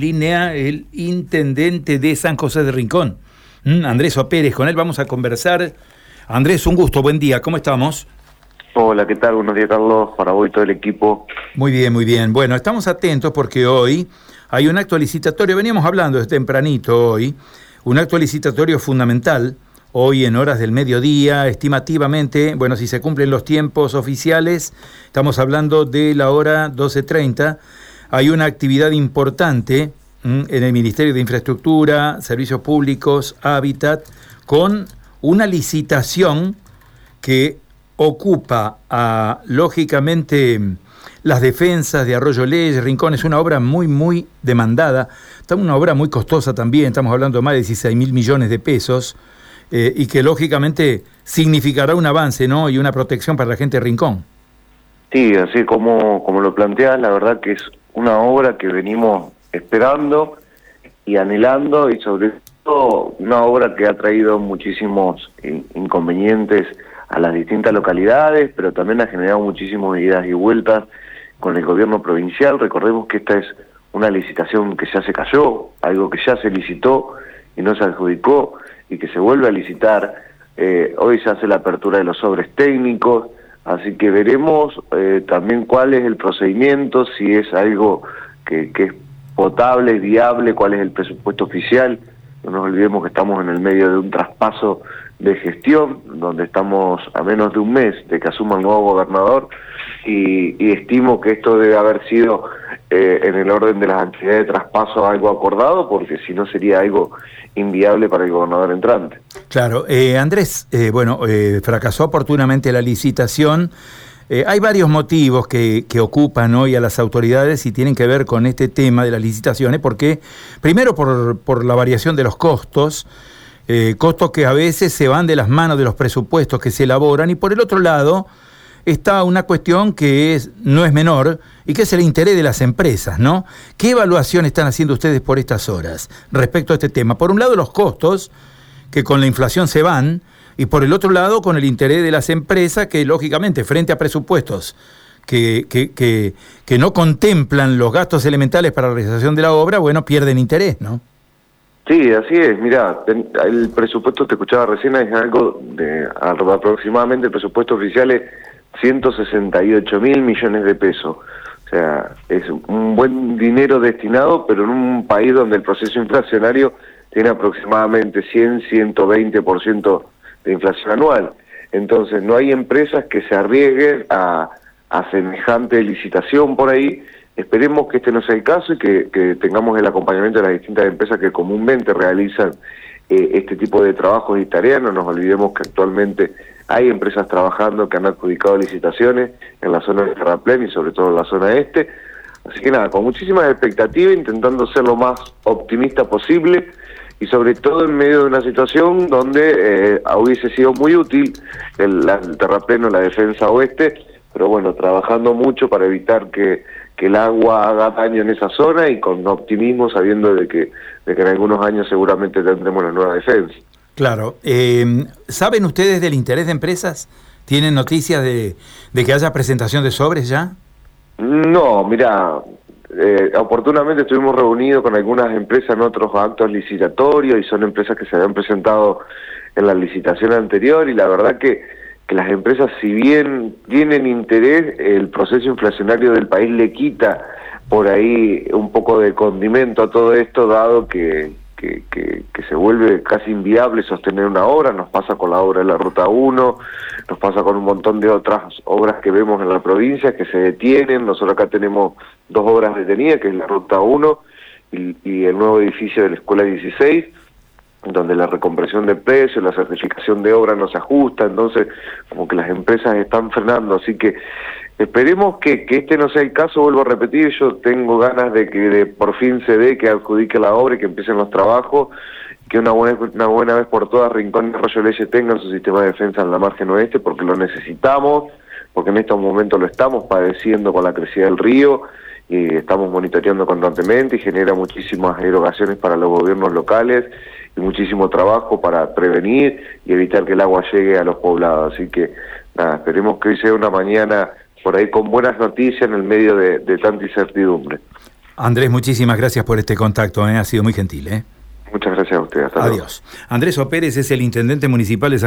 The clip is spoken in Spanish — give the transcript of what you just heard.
línea el intendente de San José de Rincón, mm, Andrés Pérez. Con él vamos a conversar. Andrés, un gusto, buen día, ¿cómo estamos? Hola, ¿qué tal? Buenos días, Carlos, para hoy todo el equipo. Muy bien, muy bien. Bueno, estamos atentos porque hoy hay un acto licitatorio, veníamos hablando desde tempranito hoy, un acto licitatorio fundamental, hoy en horas del mediodía, estimativamente, bueno, si se cumplen los tiempos oficiales, estamos hablando de la hora 12.30 hay una actividad importante en el Ministerio de Infraestructura, Servicios Públicos, Hábitat, con una licitación que ocupa a, lógicamente, las defensas de Arroyo Leyes, Rincón, es una obra muy, muy demandada, una obra muy costosa también, estamos hablando de más de 16 mil millones de pesos, eh, y que lógicamente significará un avance ¿no? y una protección para la gente de Rincón. Sí, así como, como lo planteas, la verdad que es una obra que venimos esperando y anhelando y sobre todo una obra que ha traído muchísimos inconvenientes a las distintas localidades, pero también ha generado muchísimas idas y vueltas con el gobierno provincial. Recordemos que esta es una licitación que ya se cayó, algo que ya se licitó y no se adjudicó y que se vuelve a licitar. Eh, hoy se hace la apertura de los sobres técnicos, Así que veremos eh, también cuál es el procedimiento, si es algo que, es potable, viable, cuál es el presupuesto oficial. No nos olvidemos que estamos en el medio de un traspaso de gestión, donde estamos a menos de un mes de que asuma el nuevo gobernador y, estimo que esto debe haber sido eh, en el orden de las actividades de traspaso algo acordado, porque si no sería algo inviable para el gobernador entrante. Claro, eh, Andrés, eh, bueno, fracasó oportunamente la licitación. hay varios motivos que, que, ocupan hoy a las autoridades y tienen que ver con este tema de las licitaciones, porque primero por, por la variación de los costos, costos que a veces se van de las manos de los presupuestos que se elaboran, y por el otro lado, está una cuestión que es, no es menor y que es el interés de las empresas, ¿no? ¿Qué evaluación están haciendo ustedes por estas horas respecto a este tema? Por un lado, los costos, que con la inflación se van, y por el otro lado, con el interés de las empresas, que lógicamente, frente a presupuestos que, que, que, que no contemplan los gastos elementales para la realización de la obra, bueno, pierden interés, ¿no? Sí, así es. Mira, el presupuesto, te escuchaba recién, es algo de aproximadamente el presupuesto oficial es 168 mil millones de pesos. O sea, es un buen dinero destinado, pero en un país donde el proceso inflacionario tiene aproximadamente 100, 120% de inflación anual. Entonces, no hay empresas que se arriesguen a, a semejante licitación por ahí. Esperemos que este no sea el caso y que, tengamos el acompañamiento de las distintas empresas que comúnmente realizan eh, este tipo de trabajos y tareas. No nos olvidemos que actualmente hay empresas trabajando que han adjudicado licitaciones en la zona de Terraplén y sobre todo en la zona este. Así que nada, con muchísimas expectativas, intentando ser lo más optimista posible y sobre todo en medio de una situación donde eh, hubiese sido muy útil el, el terraplén o la defensa oeste, pero bueno, trabajando mucho para evitar que, que el agua haga daño en esa zona y con optimismo sabiendo de que, de que en algunos años seguramente tendremos la nueva defensa. Claro. Eh, ¿Saben ustedes del interés de empresas? ¿Tienen noticias de, que haya presentación de sobres ya? No, mira, eh, oportunamente estuvimos reunidos con algunas empresas en otros actos licitatorios y son empresas que se habían presentado en la licitación anterior y la verdad que, que las empresas, si bien tienen interés, el proceso inflacionario del país le quita por ahí un poco de condimento a todo esto, dado que, que, que, se vuelve casi inviable sostener una obra, nos pasa con la obra de la Ruta 1, nos pasa con un montón de otras obras que vemos en la provincia que se detienen, nosotros acá tenemos dos obras detenidas, que es la Ruta 1 y, y el nuevo edificio de la Escuela 16, donde la recompresión de precios, la certificación de obra no se ajusta, entonces como que las empresas están frenando, así que Esperemos que, que, este no sea el caso, vuelvo a repetir, yo tengo ganas de que de por fin se dé, que adjudique la obra y que empiecen los trabajos, que una buena, una buena vez por todas Rincón y Arroyo Leche tengan su sistema de defensa en la margen oeste, porque lo necesitamos, porque en estos momentos lo estamos padeciendo con la crecida del río, y estamos monitoreando constantemente y genera muchísimas erogaciones para los gobiernos locales y muchísimo trabajo para prevenir y evitar que el agua llegue a los poblados. Así que nada, esperemos que hoy sea una mañana por ahí con buenas noticias en el medio de, tanta incertidumbre. Andrés, muchísimas gracias por este contacto, ¿eh? ha sido muy gentil. ¿eh? Muchas gracias a usted. Hasta Adiós. Andrés Opérez es el intendente municipal de San